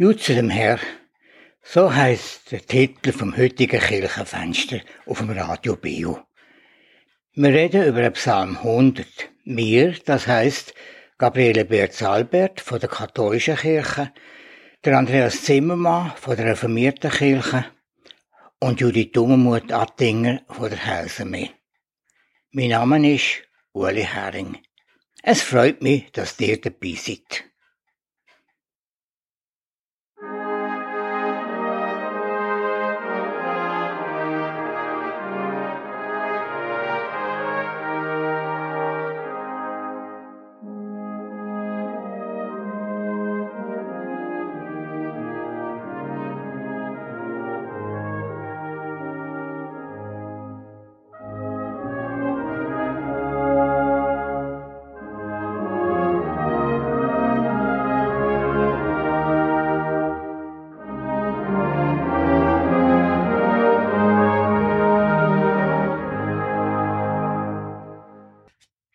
Jutze dem Herr, so heißt der Titel vom heutigen Kirchenfenster auf dem Radio Bio. Wir reden über den Psalm 100. Wir, das heißt Gabriele Berz-Albert von der katholischen Kirche, der Andreas Zimmermann von der reformierten Kirche und Judith Dummermuth Attinger von der Helsenme. Mein Name ist Uli Hering. Es freut mich, dass ihr dabei seid.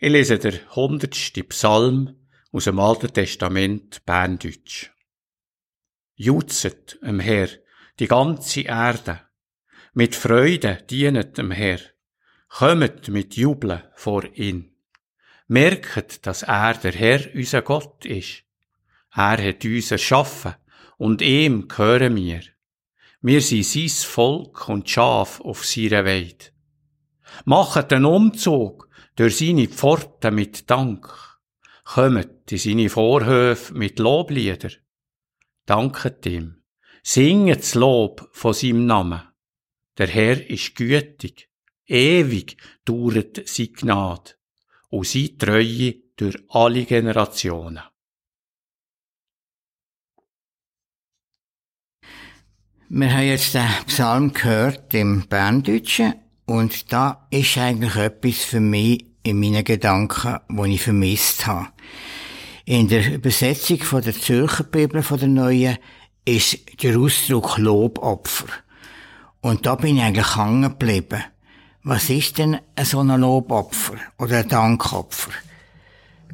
Ich lese der hundertste Psalm aus dem Alten Testament Berndeutsch. Jutzet dem Herr, die ganze Erde. Mit Freude dienet dem Herr. Kommet mit Jubeln vor ihn. Merket, dass er der Herr, unser Gott ist. Er hat uns erschaffen und ihm gehören wir. Wir sind sein Volk und Schaf auf seiner Weide. Machet den Umzug durch seine Pforten mit Dank, kommet in seine Vorhöfe mit Loblieder. Danket ihm, singet das Lob von seinem Namen. Der Herr ist gütig, ewig dauert seine Gnade und seine Treue durch alle Generationen. Wir haben jetzt den Psalm gehört im Berndeutschen und da ist eigentlich etwas für mich in meinen Gedanken, wo ich vermisst habe. In der Übersetzung von der Zürcher Bibel von der Neuen ist der Ausdruck Lobopfer. Und da bin ich eigentlich hängen geblieben. Was ist denn so ein Lobopfer oder ein Dankopfer?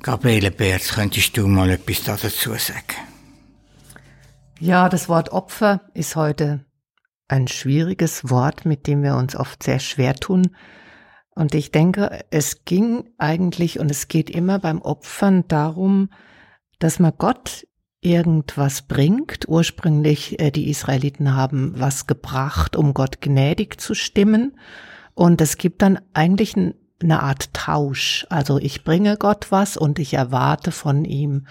Gabriele Berz, könntest du mal etwas dazu sagen? Ja, das Wort Opfer ist heute ein schwieriges Wort, mit dem wir uns oft sehr schwer tun. Und ich denke, es ging eigentlich und es geht immer beim Opfern darum, dass man Gott irgendwas bringt. Ursprünglich äh, die Israeliten haben was gebracht, um Gott gnädig zu stimmen. Und es gibt dann eigentlich eine Art Tausch. Also ich bringe Gott was und ich erwarte von ihm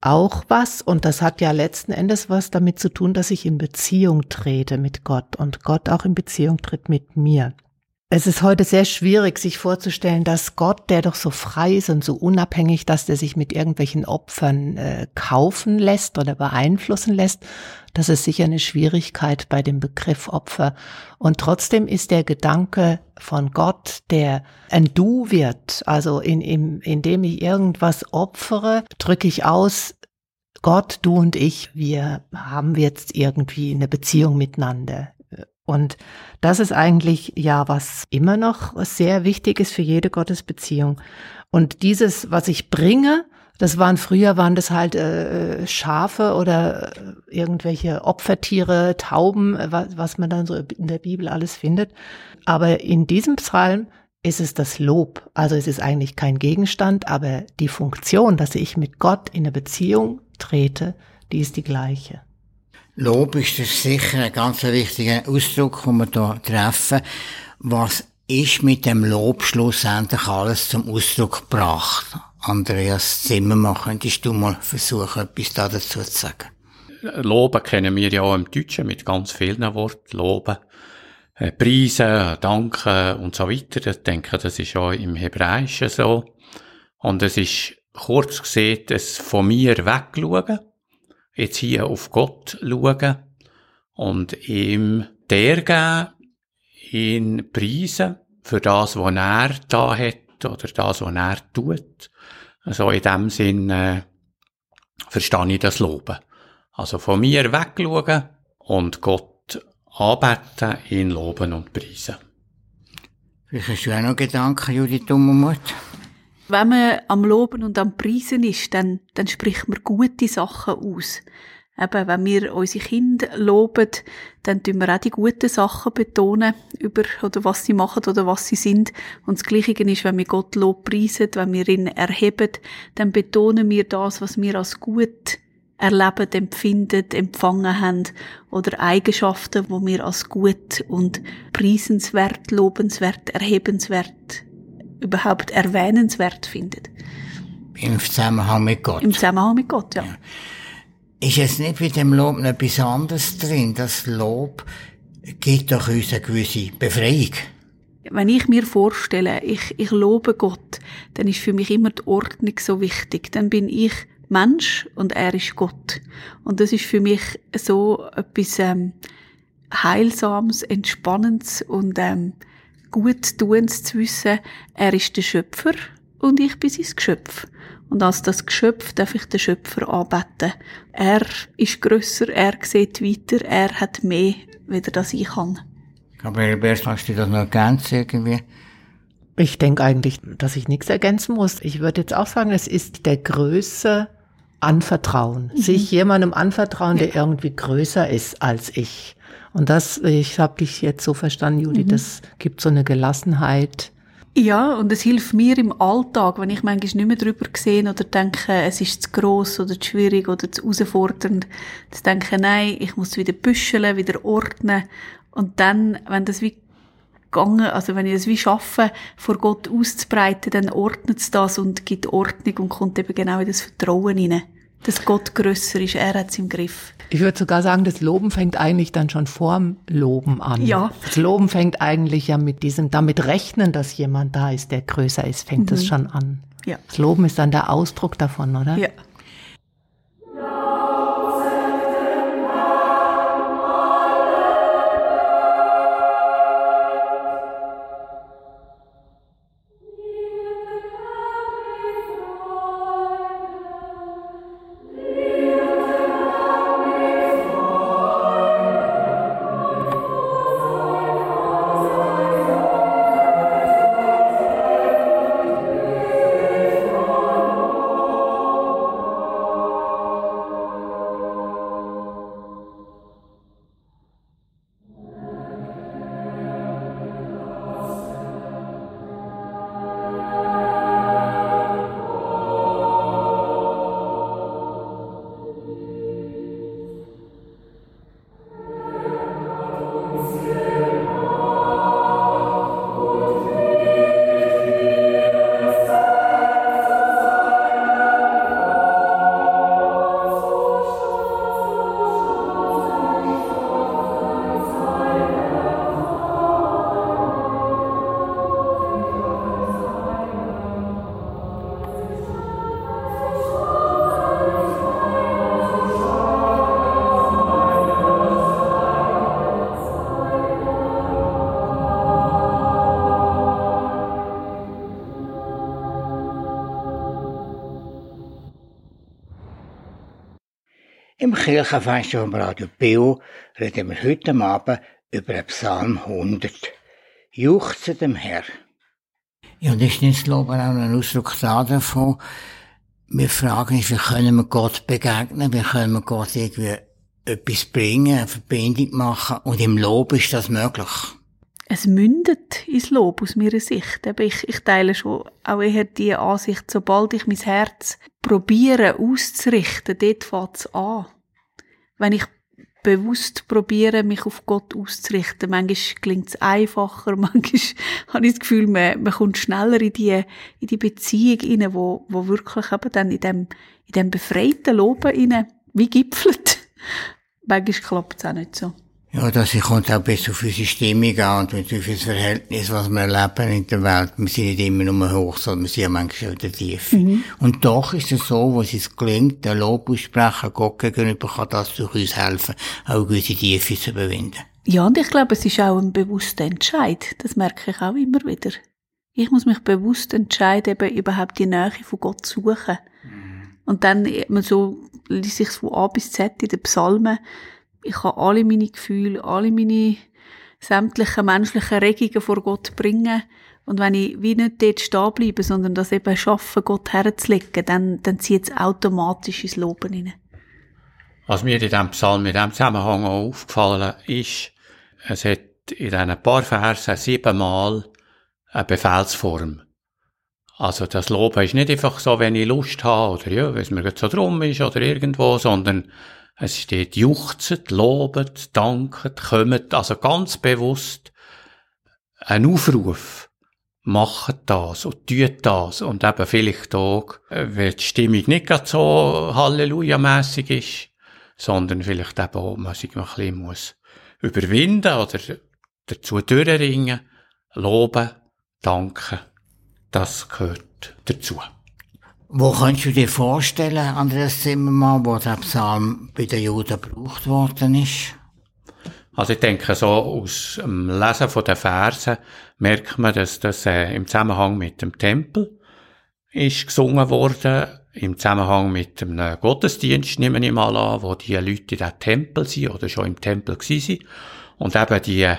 auch was und das hat ja letzten Endes was damit zu tun, dass ich in Beziehung trete mit Gott und Gott auch in Beziehung tritt mit mir. Es ist heute sehr schwierig, sich vorzustellen, dass Gott, der doch so frei ist und so unabhängig, dass der sich mit irgendwelchen Opfern äh, kaufen lässt oder beeinflussen lässt. Das ist sicher eine Schwierigkeit bei dem Begriff Opfer. Und trotzdem ist der Gedanke von Gott, der ein Du wird, also in, in, indem ich irgendwas opfere, drücke ich aus, Gott, du und ich, wir haben jetzt irgendwie eine Beziehung miteinander. Und das ist eigentlich ja was immer noch sehr wichtig ist für jede Gottesbeziehung. Und dieses, was ich bringe, das waren früher waren das halt äh, Schafe oder äh, irgendwelche Opfertiere, Tauben, äh, was, was man dann so in der Bibel alles findet. Aber in diesem Psalm ist es das Lob. Also es ist eigentlich kein Gegenstand, aber die Funktion, dass ich mit Gott in eine Beziehung trete, die ist die gleiche. Lob ist das sicher ein ganz wichtiger Ausdruck, den wir hier treffen. Was ist mit dem Lob schlussendlich alles zum Ausdruck gebracht? Andreas Zimmermann, könntest du mal versuchen, etwas dazu zu sagen? Loben kennen wir ja auch im Deutschen mit ganz vielen Worten. Loben, äh, preisen, danken und so weiter. Ich denke, das ist auch im Hebräischen so. Und es ist kurz gesehen, das von mir wegschauen jetzt hier auf Gott schauen und ihm der geben, ihn preisen für das, was er da hat oder das, was er tut. Also in dem Sinn äh, verstehe ich das Loben. Also von mir wegschauen und Gott anbeten, ihn loben und preisen. Vielleicht hast du auch noch Gedanken, Judith Dummermuth? Wenn man am Loben und am Preisen ist, dann, dann spricht man gute Sachen aus. Eben, wenn wir unsere Kinder loben, dann tun wir auch die guten Sachen betonen, über, oder was sie machen oder was sie sind. Und das Gleiche ist, wenn wir Gott Lob preisen, wenn wir ihn erheben, dann betonen wir das, was wir als gut erlebt, empfinden, empfangen haben oder Eigenschaften, wo wir als gut und preisenswert, lobenswert, erhebenswert, überhaupt erwähnenswert finden. Im Zusammenhang mit Gott. Im Zusammenhang mit Gott, ja. ja. Ist es nicht bei dem Lob noch etwas anderes drin? Das Lob gibt doch uns eine gewisse Befreiung. Wenn ich mir vorstelle, ich, ich lobe Gott, dann ist für mich immer die Ordnung so wichtig. Dann bin ich Mensch und er ist Gott. Und das ist für mich so etwas ähm, Heilsames, Entspannendes und ähm, Guttuendes zu wissen, er ist der Schöpfer und ich bin sein Geschöpf. Und als das Geschöpf darf ich den Schöpfer anbeten. Er ist grösser, er sieht weiter, er hat mehr, weder das ich kann. Gabriel Bers, hast du das noch ergänzt irgendwie? Ich denke eigentlich, dass ich nichts ergänzen muss. Ich würde jetzt auch sagen, es ist der Größe anvertrauen. Mhm. Sich jemandem anvertrauen, der irgendwie größer ist als ich. Und das, ich habe dich jetzt so verstanden, Juli, mhm. das gibt so eine Gelassenheit. Ja, und es hilft mir im Alltag, wenn ich manchmal nicht mehr drüber sehe oder denke, es ist zu gross oder zu schwierig oder zu herausfordernd, zu denken, nein, ich muss wieder büscheln, wieder ordnen. Und dann, wenn das wie gegangen, also wenn ich es wie schaffe, vor Gott auszubreiten, dann ordnet es das und gibt Ordnung und kommt eben genau in das Vertrauen hinein. Dass Gott grösser ist, er hat es im Griff. Ich würde sogar sagen, das Loben fängt eigentlich dann schon vorm Loben an. Ja. Das Loben fängt eigentlich ja mit diesem, damit rechnen, dass jemand da ist, der größer ist, fängt mhm. das schon an. Ja. Das Loben ist dann der Ausdruck davon, oder? Ja. Im Kirchenfenster vom Radio Bio reden wir heute Abend über den Psalm 100. Juchze dem Herr. Ja, und ist nicht das Lob auch ein Ausdruck davon, wir fragen uns, wie können wir Gott begegnen, wie können wir Gott irgendwie etwas bringen, eine Verbindung machen, und im Lob ist das möglich. Es mündet ins Lob aus meiner Sicht. Aber ich, ich teile schon auch eher die Ansicht, sobald ich mein Herz probiere auszurichten, dort fängt es an. Wenn ich bewusst probiere, mich auf Gott auszurichten. Manchmal klingt es einfacher, manchmal habe ich das Gefühl, man, man kommt schneller in die, in die Beziehung rein, wo, wo wirklich eben dann in dem, in dem befreiten Loben rein, wie gipfelt. manchmal klappt es auch nicht so. Ja, das kommt auch besser auf unsere Stimmung an und auf das Verhältnis, was wir erleben in der Welt. Wir sind nicht immer nur hoch, sondern wir sind ja manchmal auch in der Tiefe. Mhm. Und doch ist es so, wo es gelingt, der Lob aussprechen, Gott gegenüber kann das durch uns helfen, auch gewisse Tiefe zu überwinden. Ja, und ich glaube, es ist auch ein bewusster Entscheid. Das merke ich auch immer wieder. Ich muss mich bewusst entscheiden, eben überhaupt die Nähe von Gott zu suchen. Mhm. Und dann, man so, liest sich von A bis Z in den Psalmen, ich kann alle meine Gefühle, alle meine sämtlichen menschlichen Regungen vor Gott bringen. Und wenn ich wie nicht dort stehen bleibe, sondern das eben schaffe, Gott herzulegen, dann, dann zieht es automatisch ins Loben hinein. Was mir in diesem Psalm in diesem Zusammenhang auch aufgefallen ist, es hat in diesen paar Versen siebenmal eine Befehlsform. Also das Loben ist nicht einfach so, wenn ich Lust habe oder ja, wenn es mir so drum ist oder irgendwo, sondern es steht juchzet, lobet, danket, kommet, also ganz bewusst ein Aufruf. Macht das und tut das und eben vielleicht auch, wenn die Stimmung nicht gerade so Halleluja-mässig ist, sondern vielleicht eben auch, man sich ein bisschen muss überwinden oder dazu durchringen, loben, danken. Das gehört dazu. Wo kannst du dir vorstellen, Andreas Zimmermann, wo der Psalm bei den Juden gebraucht worden ist? Also ich denke, so aus dem Lesen den Versen merkt man, dass das äh, im Zusammenhang mit dem Tempel ist gesungen worden, im Zusammenhang mit dem Gottesdienst, nehmen ich mal an, wo die Leute in diesem Tempel sind oder schon im Tempel waren und eben die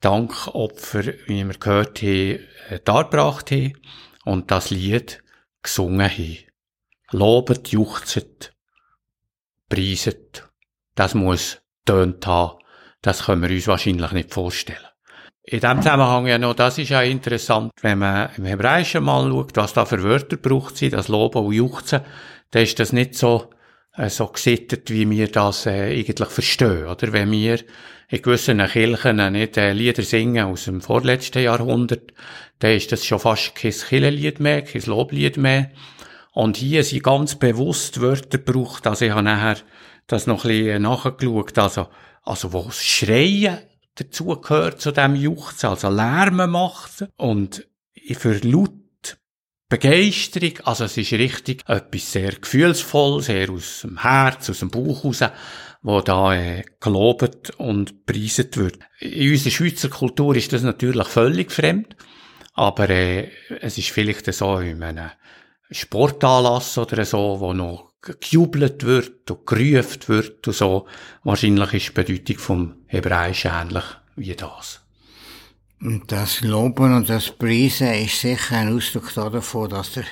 Dankopfer, wie wir gehört haben, äh, dargebracht haben und das Lied gesungen haben. Lobet, juchzet, preiset. Das muss tönt haben. Das können wir uns wahrscheinlich nicht vorstellen. In dem Zusammenhang ja noch, das ist ja interessant, wenn man im Hebräischen mal schaut, was da für Wörter braucht sie, das Loben und Juchzen, dann ist das nicht so, äh, so gesittet, wie wir das äh, eigentlich verstehen, oder? Wenn wir in gewissen Kirchen nicht äh, Lieder singen aus dem vorletzten Jahrhundert, dann ist das schon fast kein Kirchenlied mehr, kein Loblied mehr. Und hier sind ganz bewusst Wörter gebraucht, also ich habe nachher das noch ein bisschen nachgeschaut, also, also wo das Schreien dazu gehört, zu dem Juchzen, also Lärmen macht und für laut Begeisterung, also es ist richtig etwas sehr gefühlsvoll, sehr aus dem Herz, aus dem Bauch raus, wo da äh, gelobt und preiset wird. In unserer Schweizer Kultur ist das natürlich völlig fremd, aber äh, es ist vielleicht so in einem Sportanlass oder so, wo noch gejubelt wird und gerufen wird und so. Wahrscheinlich ist die Bedeutung vom Hebräischen ähnlich wie das. Und das Loben und das Preisen ist sicher ein Ausdruck davon, dass der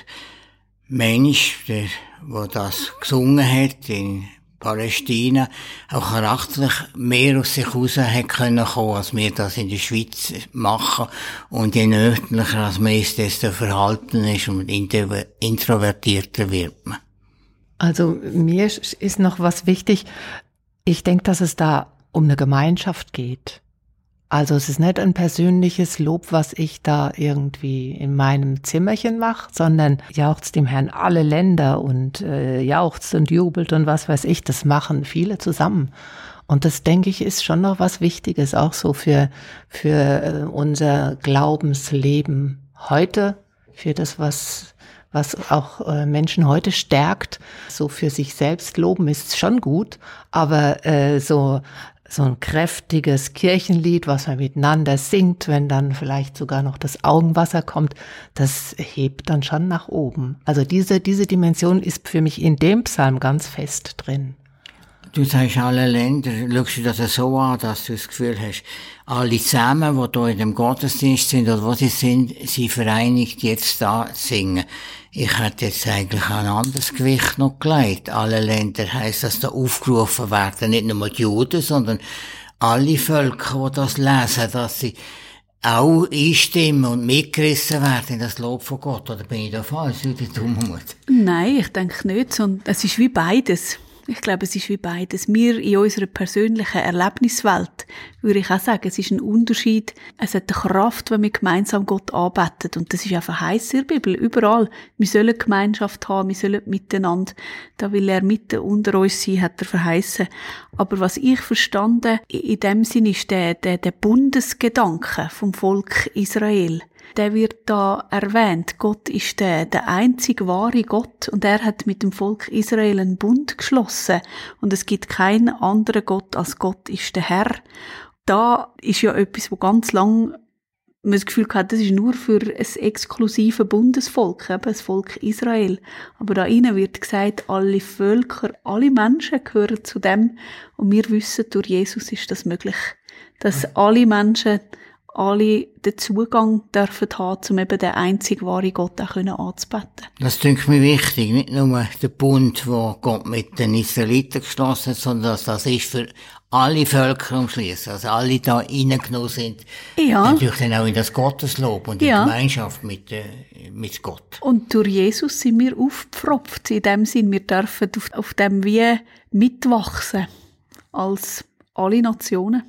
Mensch, der, der das gesungen hat in Palästina, auch charakterlich mehr aus sich raus hat können kommen, als wir das in der Schweiz machen. Und je nördlicher als man ist, desto verhalten ist und introvertierter wird man. Also mir ist noch was wichtig. Ich denke, dass es da um eine Gemeinschaft geht. Also es ist nicht ein persönliches Lob, was ich da irgendwie in meinem Zimmerchen mache, sondern jauchzt dem Herrn alle Länder und äh, jauchzt und jubelt und was weiß ich, das machen viele zusammen. Und das denke ich ist schon noch was Wichtiges, auch so für, für äh, unser Glaubensleben heute, für das, was, was auch äh, Menschen heute stärkt. So für sich selbst loben ist schon gut, aber äh, so so ein kräftiges Kirchenlied, was man miteinander singt, wenn dann vielleicht sogar noch das Augenwasser kommt, das hebt dann schon nach oben. Also diese, diese Dimension ist für mich in dem Psalm ganz fest drin. Du sagst alle Länder, schaust du das so an, dass du das Gefühl hast, alle zusammen, die hier in dem Gottesdienst sind oder wo sie sind, sie vereinigt jetzt da singen. Ich hätte jetzt eigentlich ein anderes Gewicht noch gelegt. Alle Länder heisst, dass da aufgerufen werden, nicht nur die Juden, sondern alle Völker, die das lesen, dass sie auch einstimmen und mitgerissen werden in das Lob von Gott. Oder bin ich da falsch, wie der Dummut? Nein, ich denke nicht, sondern es ist wie beides. Ich glaube, es ist wie beides. Wir in unserer persönlichen Erlebniswelt, würde ich auch sagen, es ist ein Unterschied. Es hat eine Kraft, wenn wir gemeinsam Gott anbeten. Und das ist einfach heiß in der Bibel. Überall. Wir sollen Gemeinschaft haben, wir sollen miteinander. Da will er mitten unter uns sein, hat er verheißen. Aber was ich verstanden in dem Sinn ist der, der, der Bundesgedanke vom Volk Israel der wird da erwähnt. Gott ist der, der einzig wahre Gott und er hat mit dem Volk Israel einen Bund geschlossen und es gibt keinen anderen Gott als Gott ist der Herr. Da ist ja etwas, wo ganz lang man das Gefühl hat, das ist nur für ein exklusive Bundesvolk, eben das Volk Israel. Aber da innen wird gesagt, alle Völker, alle Menschen gehören zu dem. Und wir wissen, durch Jesus ist das möglich, dass alle Menschen alle den Zugang dürfen haben, um eben den einzig wahren Gott auch anzubeten. Das klingt mir wichtig. Nicht nur der Bund, wo Gott mit den Israeliten geschlossen hat, sondern dass das ist für alle Völker umschließen, also alle da reingenommen sind. Ja. Natürlich dann auch in das Gotteslob und in Ja. die Gemeinschaft mit, äh, mit Gott. Und durch Jesus sind wir aufgepfropft. In dem Sinn, wir dürfen auf, auf dem wie mitwachsen. Als alle Nationen.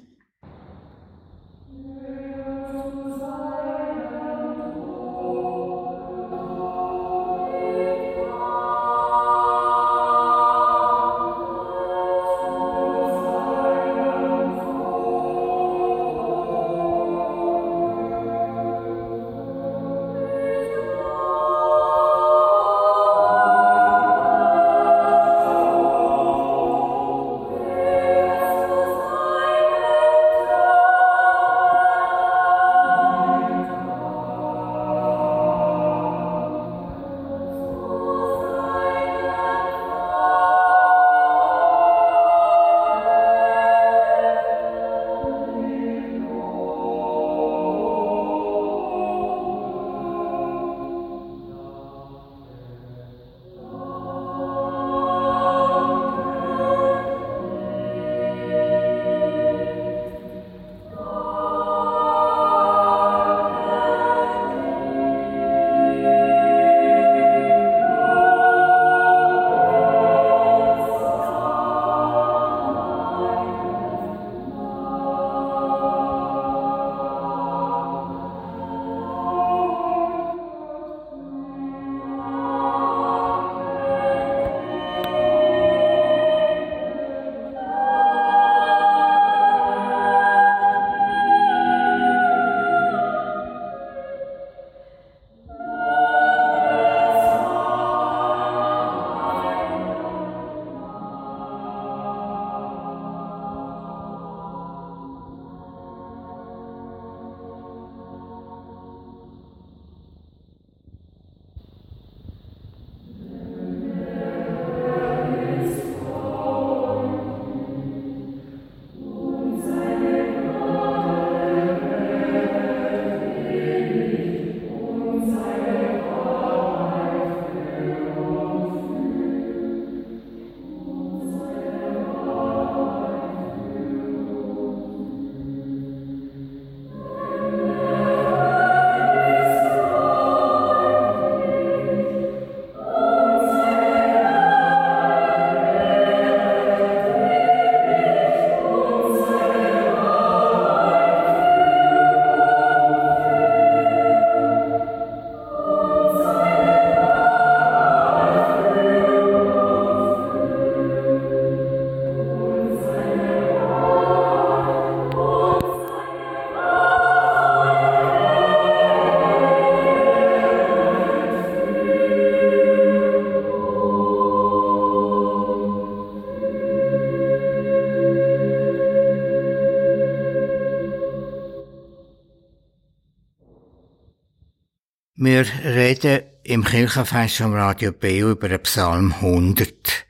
Wir reden im Kirchenfest vom Radio Beo über den Psalm 100.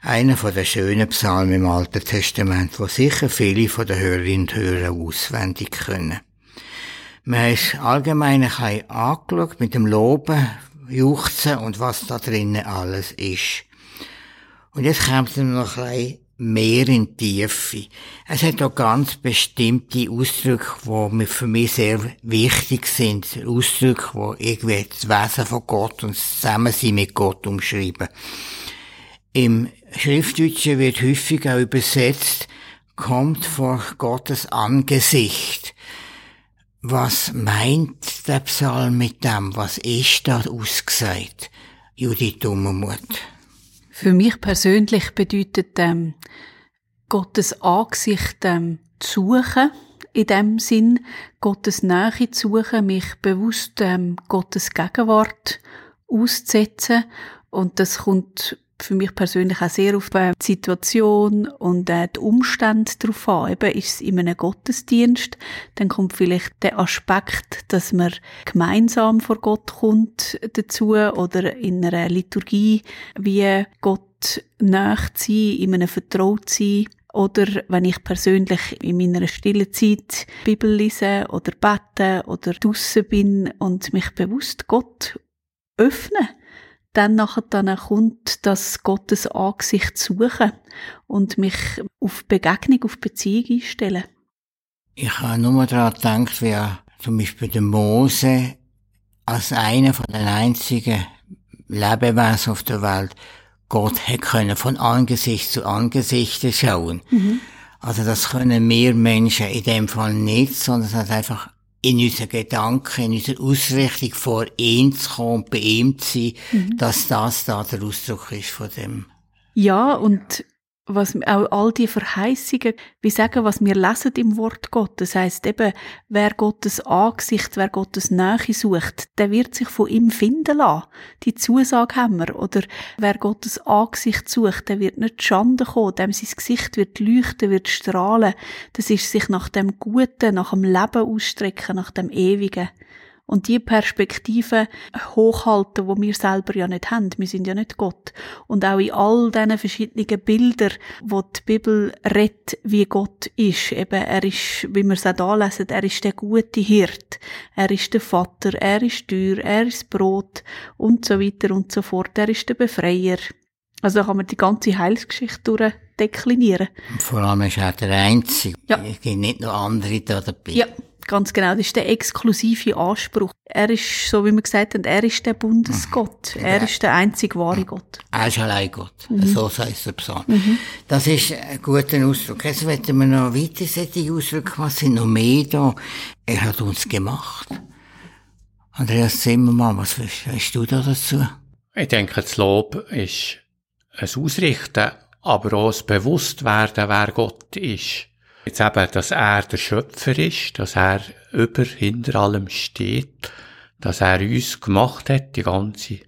Einer von den schönen Psalmen im Alten Testament, wo sicher viele von den Hörerinnen und Hörern auswendig können. Wir haben es allgemein angeschaut mit dem Loben, Juchzen und was da drinnen alles ist. Und jetzt kommt noch ein mehr in die Tiefe. Es hat auch ganz bestimmte Ausdrücke, die für mich sehr wichtig sind. Ausdrücke, die irgendwie das Wesen von Gott und das Zusammensein mit Gott umschreiben. Im Schriftdeutschen wird häufig auch übersetzt, kommt vor Gottes Angesicht. Was meint der Psalm mit dem? Was ist da ausgesagt? Judith Dummermuth. Für mich persönlich bedeutet ähm, Gottes Angesicht ähm, zu suchen, in dem Sinn, Gottes Nähe zu suchen, mich bewusst ähm, Gottes Gegenwart auszusetzen. Und das kommt für mich persönlich auch sehr auf die Situation und äh, die Umstände drauf an. Eben ist es in einem Gottesdienst, dann kommt vielleicht der Aspekt, dass man gemeinsam vor Gott kommt dazu oder in einer Liturgie, wie Gott nach sein, in einem Vertrautsein. Oder wenn ich persönlich in meiner stillen Zeit Bibel lese oder bete oder draussen bin und mich bewusst Gott öffne, dann nachher dann kommt das Gottes Angesicht suchen und mich auf Begegnung, auf Beziehung einstellen. Ich habe nur daran gedacht, wie zum Beispiel der Mose als einer von den einzigen Lebewesen auf der Welt Gott können von Angesicht zu Angesicht schauen. Mhm. Also das können wir Menschen in dem Fall nicht, sondern es hat einfach in unseren Gedanken, in unserer Ausrichtung vor ihm zu kommen, bei ihm zu sein, mhm. dass das da der Ausdruck ist von dem. Ja, und was auch all die Verheißungen, wie sagen, was wir lesen im Wort Gottes. Das heißt eben, wer Gottes Angesicht, wer Gottes Nähe sucht, der wird sich von ihm finden lassen. Die Zusage haben wir. Oder wer Gottes Angesicht sucht, der wird nicht Schande kommen, dem sein Gesicht wird leuchten, wird strahlen. Das ist sich nach dem Guten, nach dem Leben ausstrecken, nach dem Ewigen und die Perspektive hochhalten, wo wir selber ja nicht haben. Wir sind ja nicht Gott. Und auch in all diesen verschiedenen Bildern, wo die Bibel redet, wie Gott ist. Eben, er ist, wie wir es auch da lesen, er ist der gute Hirt. Er ist der Vater, er ist Tür, er ist Brot und so weiter und so fort. Er ist der Befreier. Also da kann man die ganze Heilsgeschichte durchdeklinieren. Vor allem ist er der Einzige. Ja. Es gibt nicht noch andere da dabei. Ja. Ganz genau, das ist der exklusive Anspruch. Er ist, so wie wir gesagt haben, er ist der Bundesgott. Mhm. Er ist der einzige wahre Gott. Er ist allein Gott. Mhm. So heißt der Psalm. Mhm. Das ist ein guter Ausdruck. Jetzt werden wir noch weiter solche Ausdrücke. Was sind noch mehr da? Er hat uns gemacht. Andreas Zimmermann, was hast du da dazu? Ich denke, das Lob ist ein Ausrichten, aber auch ein Bewusstwerden, wer Gott ist. Jetzt eben, dass er der Schöpfer ist, dass er über, hinter allem steht, dass er uns gemacht hat, die ganze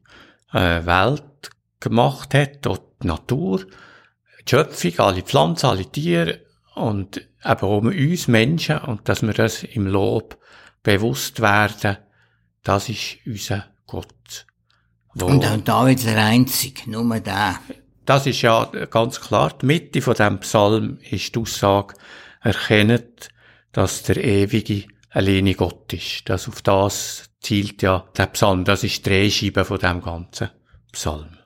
äh, Welt gemacht hat, auch die Natur, die Schöpfung, alle Pflanzen, alle Tiere und eben auch uns Menschen und dass wir das im Lob bewusst werden, das ist unser Gott. Wo und auch David der Einzige, nur der. Das ist ja ganz klar, die Mitte von dem Psalm ist die Aussage, erkennt, dass der Ewige alleine Gott ist. Das auf das zielt ja der Psalm. Das ist die Drehscheibe von dem ganzen Psalm.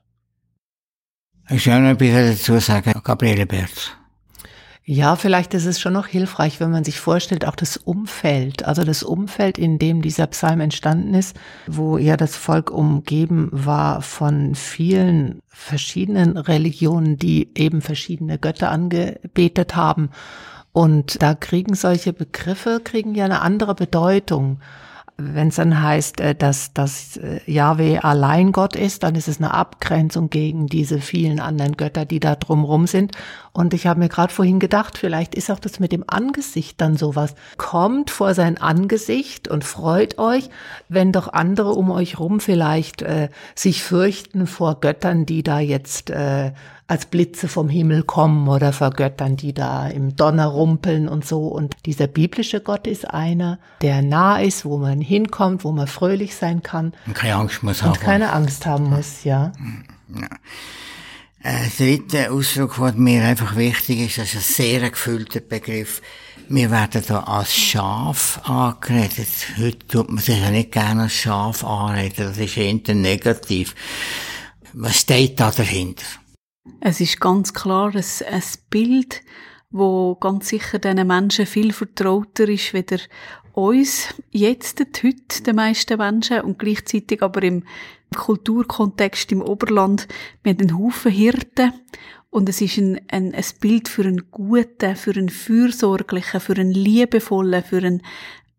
Ich will noch ein bisschen dazu sagen, Gabriele Berz. Ja, vielleicht ist es schon noch hilfreich, wenn man sich vorstellt, auch das Umfeld, also das Umfeld, in dem dieser Psalm entstanden ist, wo ja das Volk umgeben war von vielen verschiedenen Religionen, die eben verschiedene Götter angebetet haben. Und da kriegen solche Begriffe, kriegen ja eine andere Bedeutung. Wenn es dann heißt, äh, dass, dass äh, Yahweh allein Gott ist, dann ist es eine Abgrenzung gegen diese vielen anderen Götter, die da drumrum sind. Und ich habe mir gerade vorhin gedacht, vielleicht ist auch das mit dem Angesicht dann sowas. Kommt vor sein Angesicht und freut euch, wenn doch andere um euch rum vielleicht äh, sich fürchten vor Göttern, die da jetzt äh, als Blitze vom Himmel kommen oder vor Göttern, die da im Donner rumpeln und so. Und dieser biblische Gott ist einer, der nah ist, wo man hinkommt, wo man fröhlich sein kann. Und keine Angst muss haben. Und keine Angst haben muss, ja. ja. Ein dritter Ausdruck, der mir einfach wichtig ist, das ist ein sehr gefüllter Begriff. Wir werden da als Schaf angeredet. Heute tut man sich ja nicht gerne als Schaf anreden. Das ist eher negativ. Was steht da dahinter? Es ist ganz klar ein, ein Bild, wo ganz sicher diesen Menschen viel vertrauter ist, weder uns jetzt, heute, den meisten Menschen, und gleichzeitig aber im Kulturkontext im Oberland. Haben einen Haufen Hirten und es ist ein, ein, ein Bild für einen guten, für einen fürsorglichen, für einen liebevollen, für einen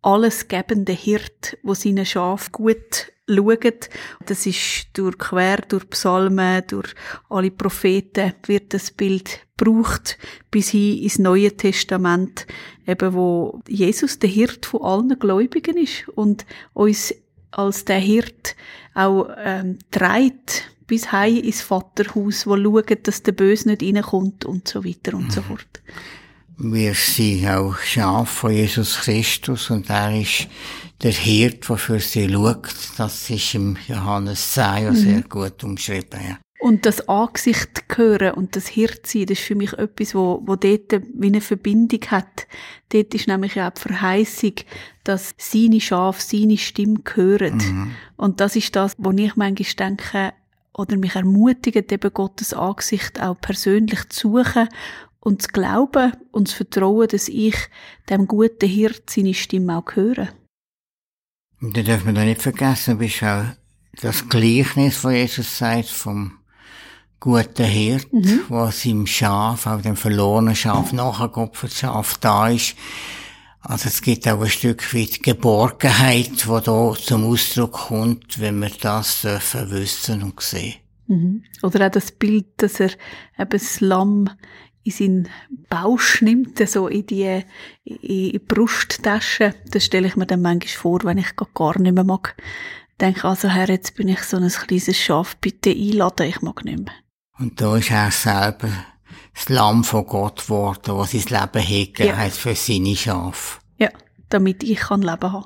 allesgebenden Hirt, wo seine Schaf gut schaut. Das ist durch quer, durch Psalmen, durch alle Propheten wird das Bild gebraucht, bis hin ins Neue Testament, eben wo Jesus der Hirt von allen Gläubigen ist und uns als der Hirt auch ähm, trägt bis heim ins Vaterhaus, wo schaut, dass der Böse nicht reinkommt und so weiter und so fort. Wir sind auch Schaf von Jesus Christus und er ist der Hirt, der für sie schaut. Das ist im Johannes 10 ja mhm. sehr gut umschrieben. Ja. Und das Angesicht hören und das Hirtsein, das ist für mich etwas, wo, wo dort wie eine Verbindung hat. Dort ist nämlich auch die Verheißung, dass seine Schafe seine Stimme hören. Mhm. Und das ist das, wo ich manchmal denke, oder mich ermutigt, eben Gottes Angesicht auch persönlich zu suchen und zu glauben und zu vertrauen, dass ich dem guten Hirt seine Stimme auch höre. Und dann darf man da nicht vergessen, du bist auch das Gleichnis, von Jesus sagt, vom guten Hirt, mhm. wo seinem Schaf, auch dem verlorenen Schaf, für das Schaf da ist. Also es gibt auch ein Stück weit Geborgenheit, die da zum Ausdruck kommt, wenn wir das dürfen wissen und sehen. Mhm. Oder auch das Bild, dass er eben das Lamm in seinen Bausch nimmt, so in die, in die Brusttasche. Das stelle ich mir dann manchmal vor, wenn ich gar nicht mehr mag. Denke also, Herr, jetzt bin ich so ein kleines Schaf, bitte einladen, ich mag nicht mehr. Und da ist er selber das Lamm von Gott geworden, das sein Leben hegegeben ja. hat für seine Schafe. Ja, damit ich kann Leben haben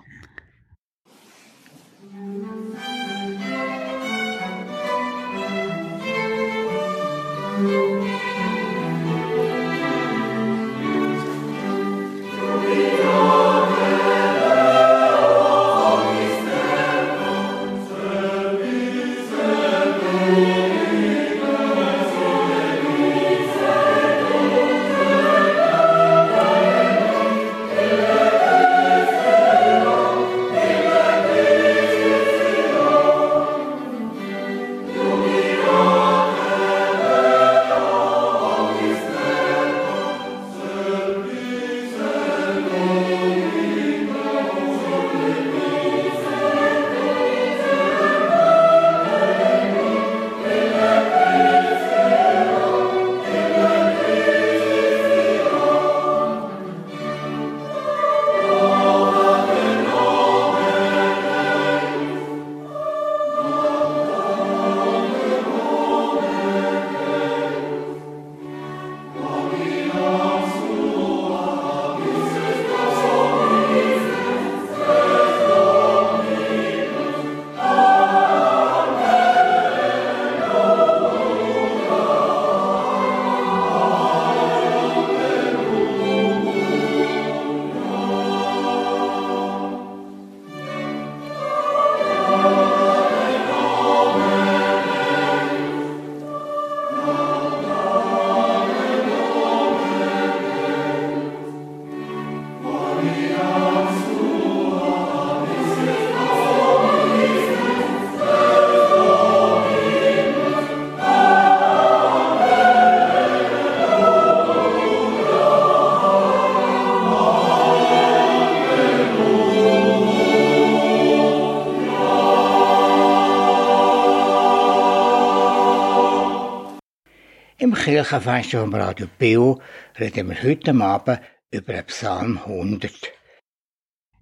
Kirchenfenster vom Radio Bio reden wir heute Abend über den Psalm 100.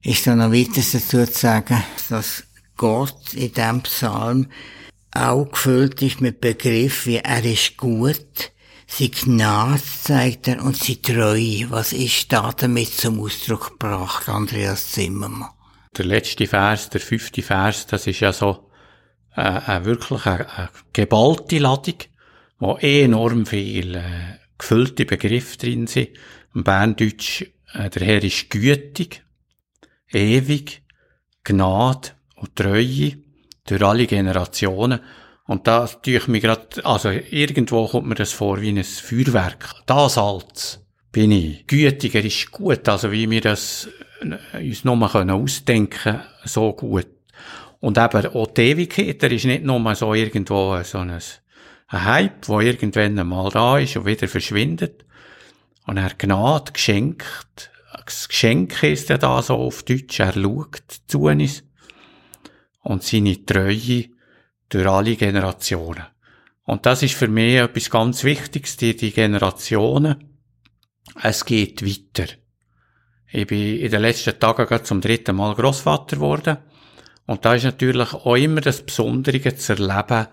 Ist da noch weiteres dazu zu sagen, dass Gott in diesem Psalm auch gefüllt ist mit Begriffen wie er ist gut, seine Gnade zeigt er und seine Treue. Was ist da damit zum Ausdruck gebracht, Andreas Zimmermann? Der letzte Vers, der fünfte Vers, das ist ja so äh, äh, wirklich eine, eine geballte Ladung wo enorm viel äh, gefüllte Begriffe drin sind. Im Berndeutsch, äh, der Herr ist gütig, ewig, Gnade und Treue durch alle Generationen. Und da tue ich mir grad, also irgendwo kommt mir das vor wie ein Feuerwerk. Das als bin ich. Gütiger ist gut, also wie wir das äh, uns nur können ausdenken, so gut. Und eben auch die Ewigkeit, der ist nicht nur so irgendwo so ein ein Hype, wo irgendwann einmal da ist und wieder verschwindet. Und er Gnade geschenkt. Das Geschenk ist ja da so auf Deutsch. Er schaut zu uns. Und seine Treue durch alle Generationen. Und das ist für mich etwas ganz Wichtiges, die, die Generationen. Es geht weiter. Ich bin in den letzten Tagen gerade zum dritten Mal Großvater geworden. Und da ist natürlich auch immer das Besondere zu erleben,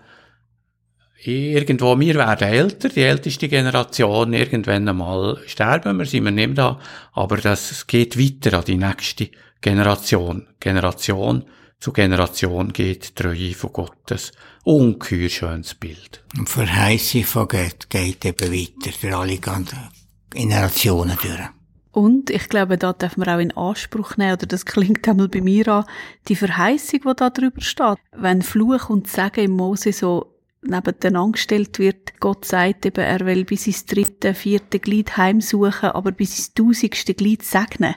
irgendwo, wir werden älter, die älteste Generation, irgendwann einmal sterben wir, sind wir nicht mehr da, aber das geht weiter an die nächste Generation, Generation zu Generation geht, die Treue von Gottes. Ungeheuer schönes Bild. Und die Verheißung von Gott geht eben weiter durch alle ganzen Generationen durch. Und ich glaube, da dürfen wir auch in Anspruch nehmen, oder das klingt einmal bei mir an, die Verheißung, die da drüber steht. Wenn Fluch und Segen im Mose so nebeneinander gestellt wird, Gott sagt eben, er will bis ins dritte, vierte Glied heimsuchen, aber bis ins tausendste Glied segnen,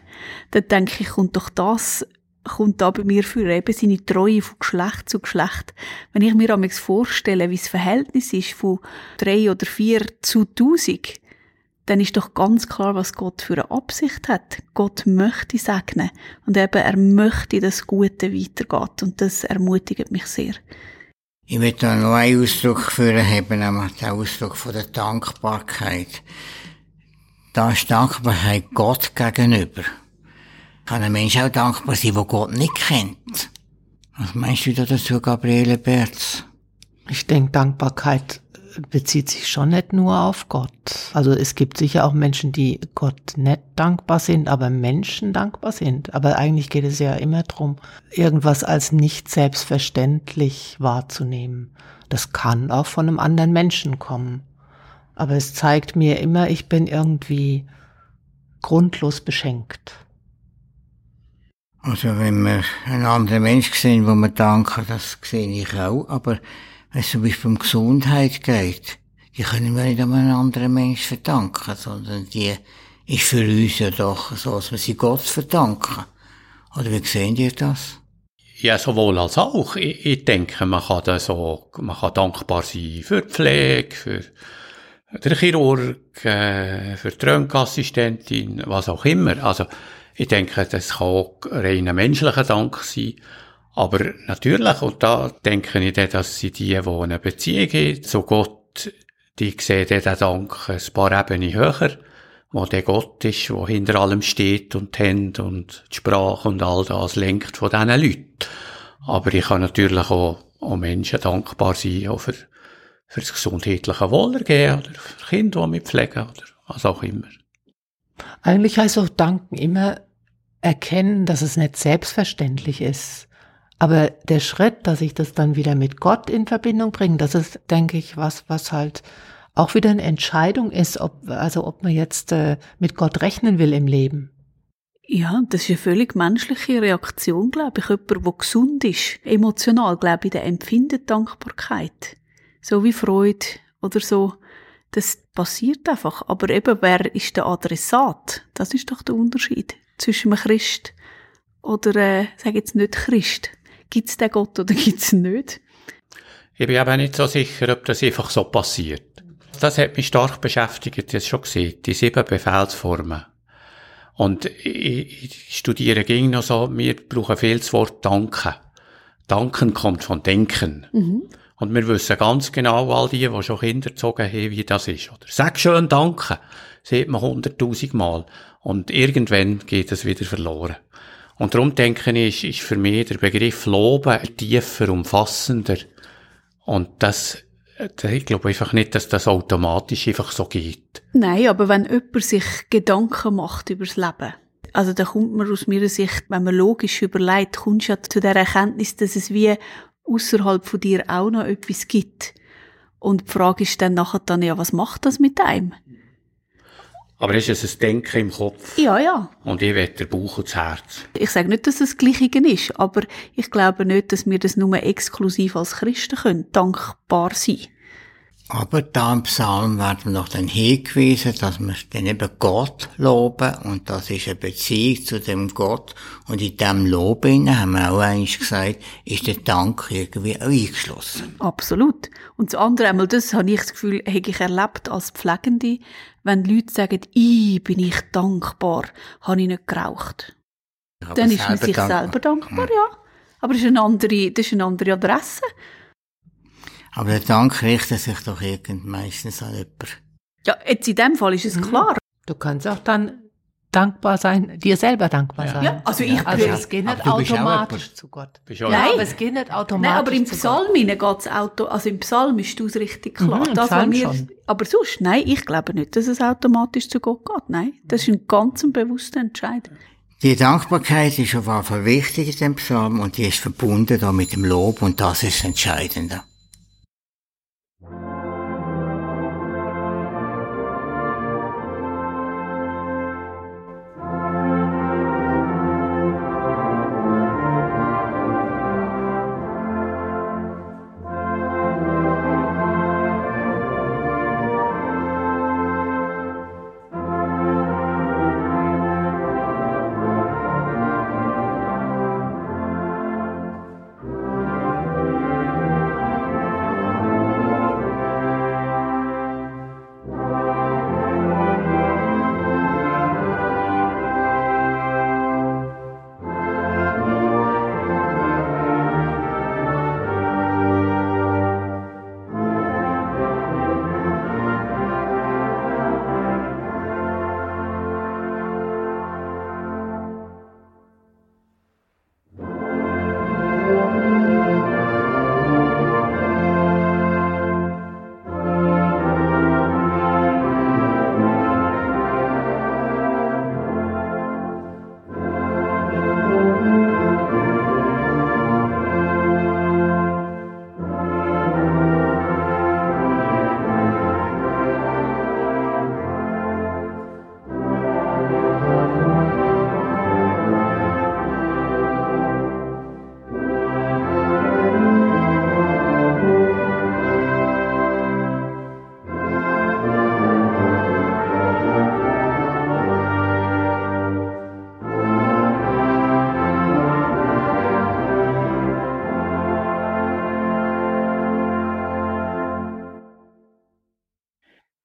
dann denke ich, kommt doch das kommt da bei mir für eben seine Treue von Geschlecht zu Geschlecht. Wenn ich mir amigs vorstelle, wie das Verhältnis ist von drei oder vier zu tausend, dann ist doch ganz klar, was Gott für eine Absicht hat. Gott möchte segnen und eben er möchte, dass Gute weitergeht und das ermutigt mich sehr. Ich will da noch einen Ausdruck führen haben, nämlich den Ausdruck von der Dankbarkeit. Da ist Dankbarkeit Gott gegenüber. Kann ein Mensch auch dankbar sein, der Gott nicht kennt? Was meinst du da dazu, Gabriele Berz? Ich denke, Dankbarkeit bezieht sich schon nicht nur auf Gott. Also es gibt sicher auch Menschen, die Gott nicht dankbar sind, aber Menschen dankbar sind. Aber eigentlich geht es ja immer darum, irgendwas als nicht selbstverständlich wahrzunehmen. Das kann auch von einem anderen Menschen kommen. Aber es zeigt mir immer, ich bin irgendwie grundlos beschenkt. Also wenn wir einen anderen Mensch sehen, wo wir danken, das sehe ich auch. Aber es zum Beispiel um Gesundheit geht, die können wir nicht an einen anderen Mensch verdanken, sondern die ist für uns ja doch so, dass wir sie Gott verdanken. Oder wie sehen ihr das? Ja, sowohl als auch. Ich, ich denke, man kann da so, man kann dankbar sein für die Pflege, für den Chirurg, äh, für die Röntgenassistentin, was auch immer. Also, ich denke, das kann auch rein menschlicher Dank sein. Aber natürlich, und da denke ich dann, dass sie die, die eine Beziehung haben zu Gott, die sehen dann den Dank ein paar Ebenen höher, wo der Gott ist, wo hinter allem steht und die Hände und die Sprache und all das lenkt von diesen Leuten. Aber ich kann natürlich auch, auch Menschen dankbar sein, auch für, für das gesundheitliche Wohlergehen oder für Kinder, die wir pflegen oder was auch immer. Eigentlich heißt auch Danken immer erkennen, dass es nicht selbstverständlich ist. Aber der Schritt, dass ich das dann wieder mit Gott in Verbindung bringe, das ist, denke ich, was, was halt auch wieder eine Entscheidung ist, ob, also ob man jetzt äh, mit Gott rechnen will im Leben. Ja, das ist eine völlig menschliche Reaktion, glaube ich. Jemand, der gesund ist, emotional, glaube ich, der empfindet Dankbarkeit. So wie Freude oder so. Das passiert einfach. Aber eben, wer ist der Adressat? Das ist doch der Unterschied zwischen einem Christ oder, äh, sag jetzt nicht Christ. Gibt es den Gott oder gibt es ihn nicht? Ich bin aber nicht so sicher, ob das einfach so passiert. Das hat mich stark beschäftigt, jetzt schon gesehen, die sieben Befehlsformen. Und ich, ich studiere ging noch so, wir brauchen viel das Wort Danken. Danken kommt von Denken. Mhm. Und wir wissen ganz genau, all die, die schon Kinder gezogen haben, wie das ist. Oder sag schön Danke, sieht man hunderttausend Mal. Und irgendwann geht es wieder verloren. Und darum denke ich, ist für mich der Begriff Loben tiefer, umfassender. Und das, ich glaube einfach nicht, dass das automatisch einfach so geht. Nein, aber wenn jemand sich Gedanken macht über das Leben, also da kommt man aus meiner Sicht, wenn man logisch überlegt, kommst du ja zu der Erkenntnis, dass es wie außerhalb von dir auch noch etwas gibt. Und die Frage ist dann nachher dann, ja, was macht das mit einem? Aber ist es ein Denken im Kopf? Ja, ja. Und ich will der Bauch und das Herz. Ich sage nicht, dass es das Gleiche ist, aber ich glaube nicht, dass wir das nur exklusiv als Christen können, dankbar sein. Aber da im Psalm werden wir noch dann hingewiesen, dass wir dann eben Gott loben und das ist eine Beziehung zu dem Gott und in dem Lob haben wir auch eigentlich gesagt, ist der Dank irgendwie auch eingeschlossen. Absolut. Und das andere einmal, das habe ich das Gefühl, habe ich erlebt als Pflegende, wenn Leute sagen, ich bin ich dankbar, habe ich nicht geraucht. Aber dann ist man sich dankbar. selber dankbar, ja. Aber das ist eine andere, das ist eine andere Adresse. Aber der Dank richtet sich doch irgend meistens an jemanden. Ja, jetzt in dem Fall ist es mhm. klar. Du kannst auch dann dankbar sein, dir selber dankbar ja. sein. Ja, also ich also es geht nicht automatisch zu Gott. Nein, aber es geht nicht automatisch Nein, aber im Psalm geht es auto, also im Psalm ist das richtig klar. Mhm, das, wir, aber sonst, nein, ich glaube nicht, dass es automatisch zu Gott geht. Nein, das ist ein ganz bewusster Entscheid. Die Dankbarkeit ist auf jeden Fall wichtig in dem Psalm und die ist verbunden da mit dem Lob und das ist das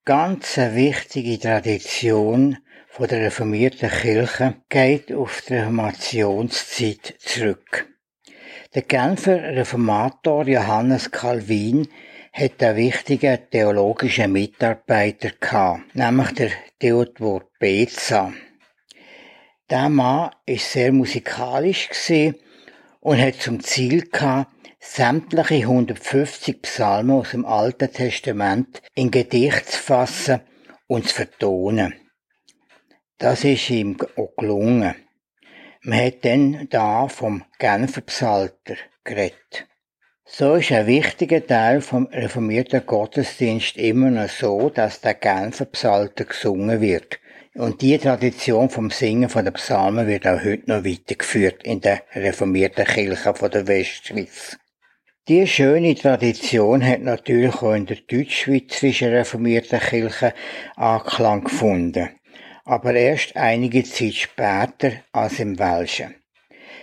Ganz eine wichtige Tradition von der reformierten Kirche geht auf die Reformationszeit zurück. Der Genfer Reformator Johannes Calvin hat einen wichtigen theologischen Mitarbeiter gehabt, nämlich der Theodor Beza. Der Mann ist sehr musikalisch und hat zum Ziel gehabt, sämtliche 150 Psalmen aus dem Alten Testament in Gedicht zu fassen und zu vertonen. Das ist ihm auch gelungen. Man hat dann da vom Genfer Psalter geredet. So ist ein wichtiger Teil vom reformierten Gottesdienst immer noch so, dass der Genfer Psalter gesungen wird. Und die Tradition vom Singen von den Psalmen wird auch heute noch weitergeführt in der reformierten Kirche von der Westschweiz. Die schöne Tradition hat natürlich auch in der deutsch-schweizerischen reformierten Kirche Anklang gefunden, aber erst einige Zeit später als im Welschen.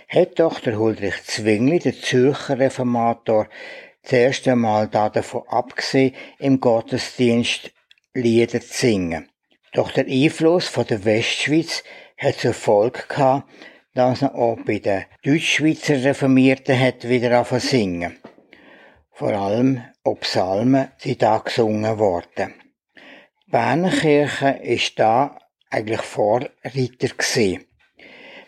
Hat doch der Huldrych Zwingli, der Zürcher Reformator, zuerst einmal davon abgesehen, im Gottesdienst Lieder zu singen. Doch der Einfluss von der Westschweiz hat zur Folge gehabt, dass er auch bei den Deutschschweizer Reformierten hat wieder angefangen singen. Vor allem ob Psalmen sind da gesungen worden. Die Berner Kirche ist da eigentlich Vorreiter gewesen.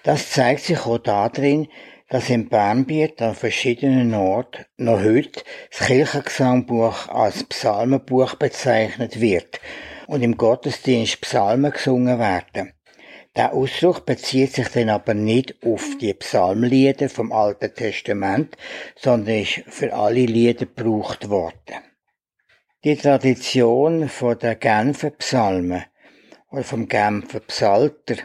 Das zeigt sich auch darin, dass im Bernbiet an verschiedenen Orten noch heute das Kirchengesangbuch als Psalmenbuch bezeichnet wird und im Gottesdienst Psalmen gesungen werden. Der Ausdruck bezieht sich dann aber nicht auf die Psalmlieder vom Alten Testament, sondern ist für alle Lieder gebraucht worden. Die Tradition von der Genfer Psalmen oder vom Genfer Psalter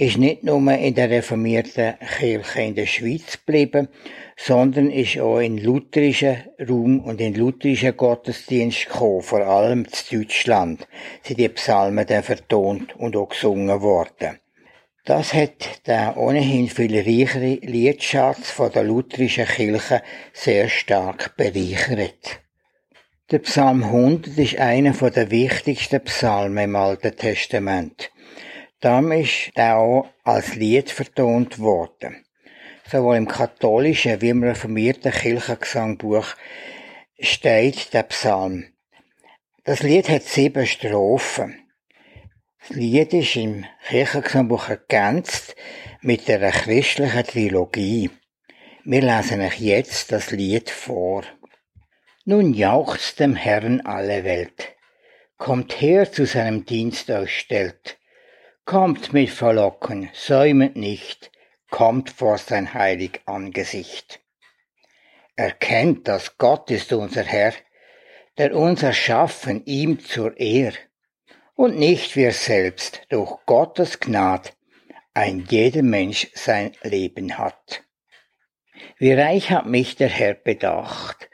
ist nicht nur in der reformierten Kirche in der Schweiz geblieben, sondern ist auch in lutherischen Raum und in lutherischen Gottesdienst gekommen, vor allem in Deutschland sind die Psalmen dann vertont und auch gesungen worden. Das hat den ohnehin viel reicheren Liedschatz von der lutherischen Kirche sehr stark bereichert. Der Psalm 100 ist einer der wichtigsten Psalmen im Alten Testament. Darum ist er auch als Lied vertont worden. Sowohl im katholischen wie im reformierten Kirchengesangbuch steht der Psalm. Das Lied hat sieben Strophen. Das Lied ist im Kirchengesangbuch ergänzt mit einer christlichen Trilogie. Wir lesen euch jetzt das Lied vor. Nun jauchzt dem Herrn alle Welt. Kommt her zu seinem Dienst euch stellt Kommt mit Verlocken, säumet nicht, kommt vor sein heilig Angesicht. Erkennt, dass Gott ist unser Herr, der uns erschaffen ihm zur Ehr, und nicht wir selbst durch Gottes Gnad ein jeder Mensch sein Leben hat. Wie reich hat mich der Herr bedacht,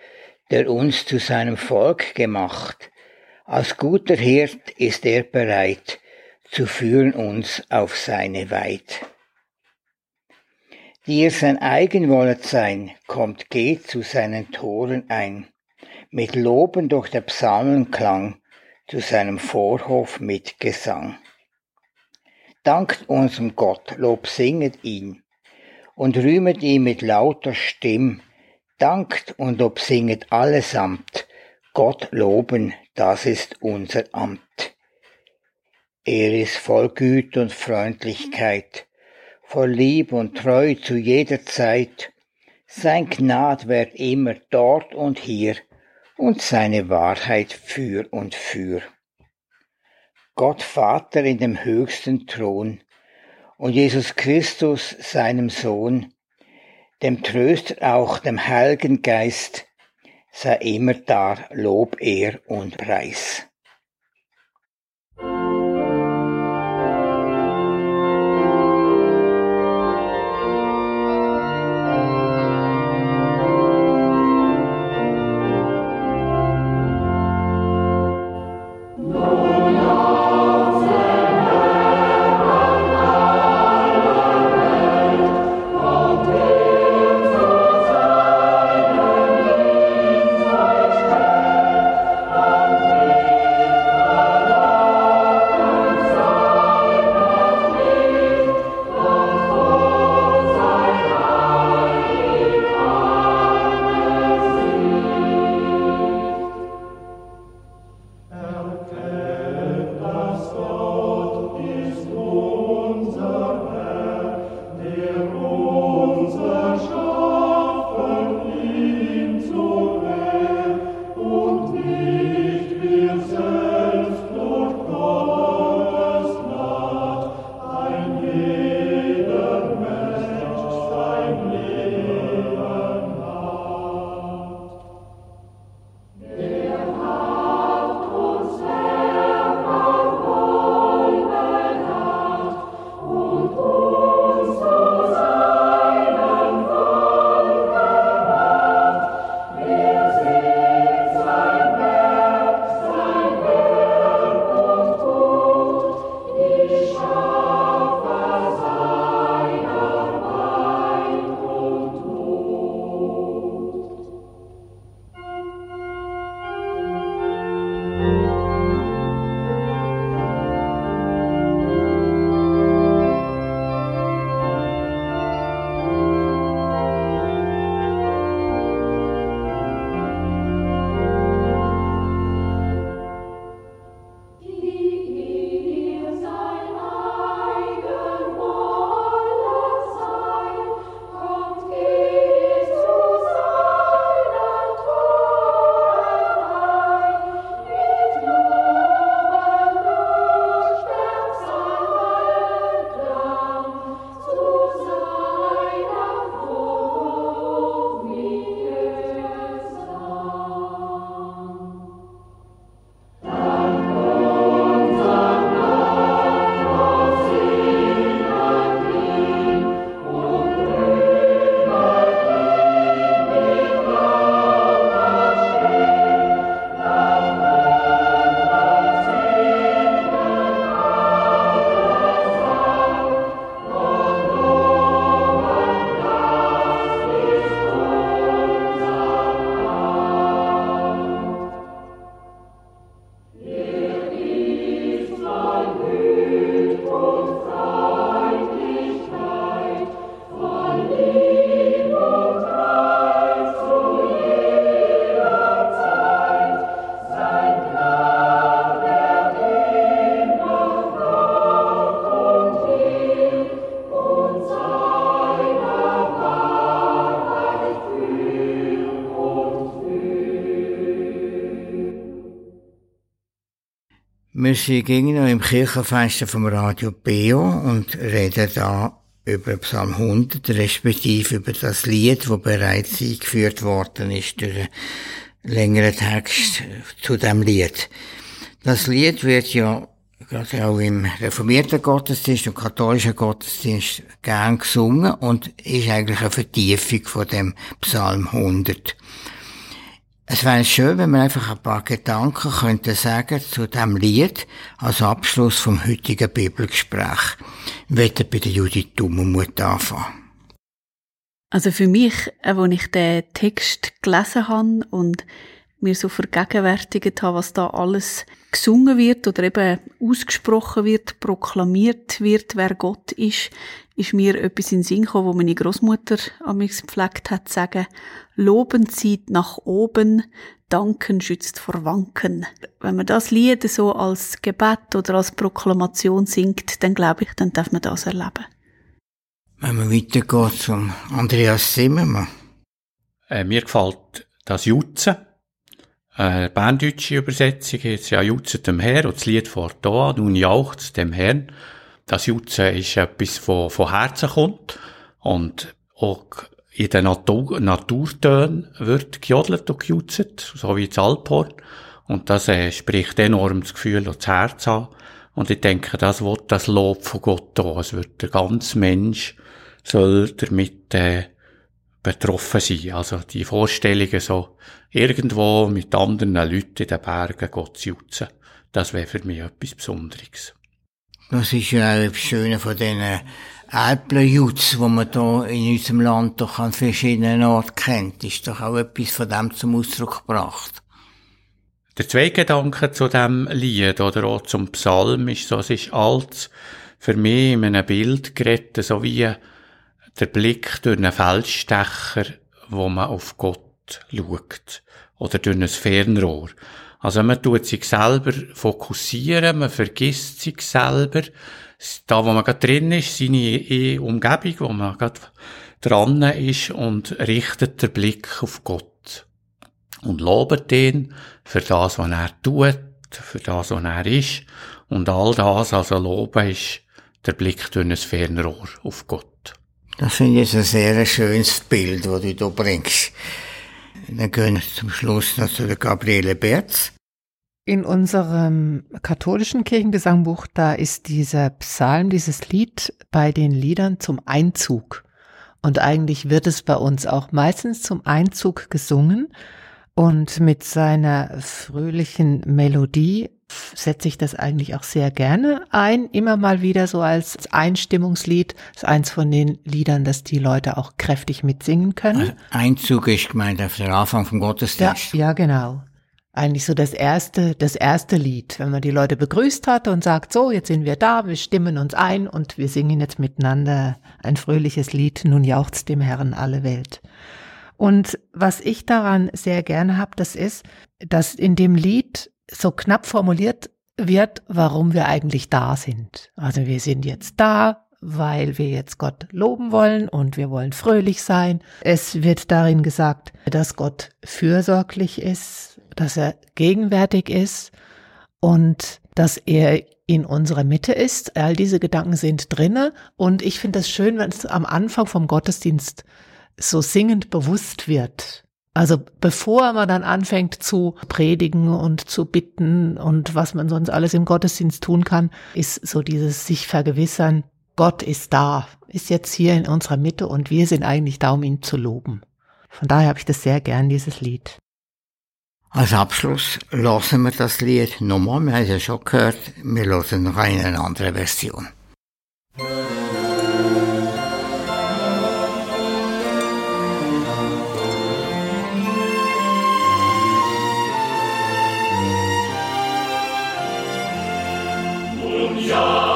der uns zu seinem Volk gemacht. Als guter Hirt ist er bereit, zu führen uns auf seine Weit. Die ihr sein eigen wollet sein, kommt, geht zu seinen Toren ein, mit Loben durch der Psalmenklang, zu seinem Vorhof mit Gesang. Dankt unserem Gott, Lob singet ihn, und rühmet ihn mit lauter Stimm, dankt und Lob singet allesamt, Gott loben, das ist unser Amt. Er ist voll Güte und Freundlichkeit, voll Lieb und Treu zu jeder Zeit. Sein Gnad währt immer dort und hier und seine Wahrheit für und für. Gott Vater in dem höchsten Thron und Jesus Christus seinem Sohn, dem Tröster auch dem Heiligen Geist, sei immer da Lob, Ehr und Preis. Wir sind noch im Kirchenfenster vom Radio Beo und reden da über Psalm 100, respektive über das Lied, das bereits eingeführt worden ist durch einen längeren Text zu dem Lied. Das Lied wird ja gerade auch im reformierten Gottesdienst und katholischen Gottesdienst gern gesungen und ist eigentlich eine Vertiefung von dem Psalm 100. Es wäre schön, wenn wir einfach ein paar Gedanken könnten sagen zu dem Lied als Abschluss vom heutigen Bibelgespräch. Ich werde bei der Judith Dummermuth anfangen. Also für mich, als ich den Text gelesen habe und mir so vergegenwärtigt habe, was da alles gesungen wird oder eben ausgesprochen wird, proklamiert wird, wer Gott ist, ist mir etwas in den Sinn gekommen, wo meine Großmutter an mich gepflegt hat, zu sagen, Loben zieht nach oben, Danken schützt vor Wanken. Wenn man das Lied so als Gebet oder als Proklamation singt, dann glaube ich, dann darf man das erleben. Wenn man weitergeht zum Andreas Zimmermann. Äh, mir gefällt das Jutzen. Äh, berndeutsche Übersetzung jetzt ja Jutzen dem Herr und das Lied vor da, nun jauchzt dem Herrn. Das Jutzen ist etwas, von, von Herzen kommt und auch in den Natur Naturtönen wird gejodelt und gejutzt, so wie das Alphorn. Und das äh, spricht enorm das Gefühl und das Herz an. Und ich denke, das wird das Lob von Gott da. Es wird der ganze Mensch soll damit äh, betroffen sein. Also die Vorstellungen so irgendwo mit anderen Leuten in den Bergen Gott zu jutzen, das wäre für mich etwas Besonderes. Das ist ja auch das Schöne von diesen Äpfeljutz, wo man da in unserem Land doch an verschiedenen Orten kennt, ist doch auch etwas von dem zum Ausdruck gebracht. Der zweite Gedanke zu dem Lied oder auch zum Psalm ist so, es ist alles für mich in einem Bild geredet, so wie der Blick durch einen Feldstecher, wo man auf Gott schaut. Oder durch ein Fernrohr. Also man tut sich selber fokussieren, man vergisst sich selber. Da, wo man gerade drin ist, seine Umgebung, wo man gerade dran ist und richtet den Blick auf Gott. Und lobet ihn für das, was er tut, für das, was er ist. Und all das, also loben, ist der Blick durch ein Fernrohr auf Gott. Das finde ich ein sehr schönes Bild, das du hier bringst. Dann wir zum Schluss noch zu der Gabriele Berz. In unserem katholischen Kirchengesangbuch, da ist dieser Psalm, dieses Lied bei den Liedern zum Einzug. Und eigentlich wird es bei uns auch meistens zum Einzug gesungen. Und mit seiner fröhlichen Melodie setze ich das eigentlich auch sehr gerne ein, immer mal wieder so als Einstimmungslied. Das ist eins von den Liedern, das die Leute auch kräftig mitsingen können. Also Einzug ist gemeint auf der Anfang vom Gottesdienst. Ja, ja, genau eigentlich so das erste, das erste Lied, wenn man die Leute begrüßt hat und sagt, so, jetzt sind wir da, wir stimmen uns ein und wir singen jetzt miteinander ein fröhliches Lied, nun jauchzt dem Herrn alle Welt. Und was ich daran sehr gerne habe, das ist, dass in dem Lied so knapp formuliert wird, warum wir eigentlich da sind. Also wir sind jetzt da, weil wir jetzt Gott loben wollen und wir wollen fröhlich sein. Es wird darin gesagt, dass Gott fürsorglich ist, dass er gegenwärtig ist und dass er in unserer Mitte ist. All diese Gedanken sind drinne und ich finde es schön, wenn es am Anfang vom Gottesdienst so singend bewusst wird. Also bevor man dann anfängt zu predigen und zu bitten und was man sonst alles im Gottesdienst tun kann, ist so dieses sich vergewissern, Gott ist da, ist jetzt hier in unserer Mitte und wir sind eigentlich da, um ihn zu loben. Von daher habe ich das sehr gern, dieses Lied. Als Abschluss hören wir das Lied nochmal. Wir haben es ja schon gehört. Wir hören noch eine andere Version. Hallelujah.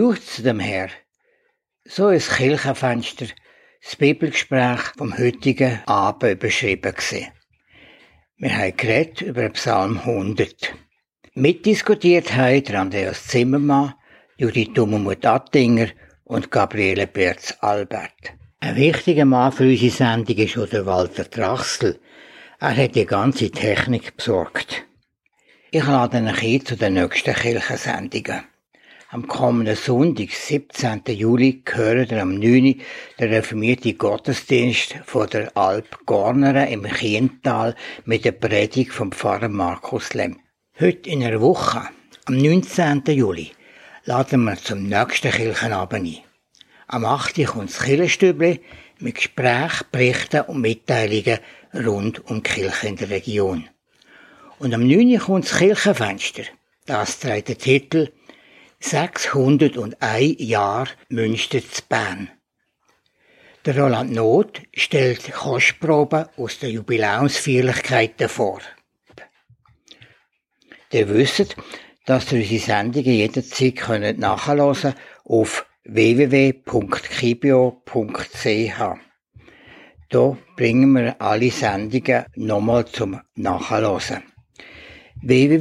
Jucht zu dem Herr. So ist Kirchenfenster das Bibelgespräch vom heutigen Abend beschrieben gewesen. Wir haben geredet über Psalm 100. Mitdiskutiert haben Andreas Zimmermann, Judith Dummermuth Attinger und Gabriele Berz Albert. Ein wichtiger Mann für unsere Sendung ist auch der Walter Trachsel. Er hat die ganze Technik besorgt. Ich lade euch ein zu den nächsten Kirchensendungen. Am kommenden Sonntag, 17. Juli, gehört am 9. der reformierte Gottesdienst von der Alp Gorneren im Chiental mit der Predigt vom Pfarrer Markus Lemm. Heute in einer Woche, am 19. Juli, laden wir zum nächsten Kirchenabend ein. Am 8. kommt das Kirchenstübli mit Gesprächen, Berichten und Mitteilungen rund um die Kirche in der Region. Und am 9. kommt das Kirchenfenster. Das trägt den Titel 601 Jahre Münster zu Bern. Der Roland Not stellt Kostproben aus den Jubiläumsfeierlichkeiten vor. Ihr wisst, dass ihr unsere Sendungen jederzeit nachhören könnt auf www.kibio.ch. Hier bringen wir alle Sendungen nochmal zum Nachhören. www.kibio.ch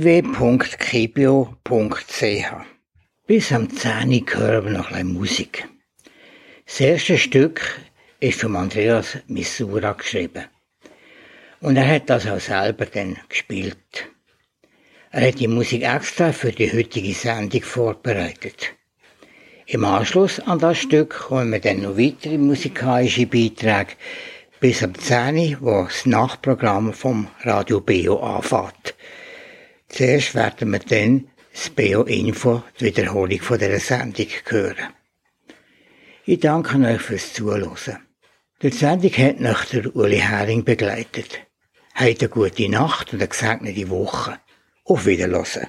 bis am 10 hören wir noch ein Musik. Das erste Stück ist von Andreas Missoura geschrieben. Und er hat das auch selber dann gespielt. Er hat die Musik extra für die heutige Sendung vorbereitet. Im Anschluss an das Stück kommen wir dann noch weitere musikalische Beiträge bis am 10 wo das Nachprogramm vom Radio Beo anfängt. Zuerst werden wir dann das BO-Info, die Wiederholung von dieser Sendung, hören. Ich danke euch fürs Zuhören. Die Sendung hat nach der Uli Hering begleitet. Habt eine gute Nacht und eine gesegnete Woche. Auf Wiederhören.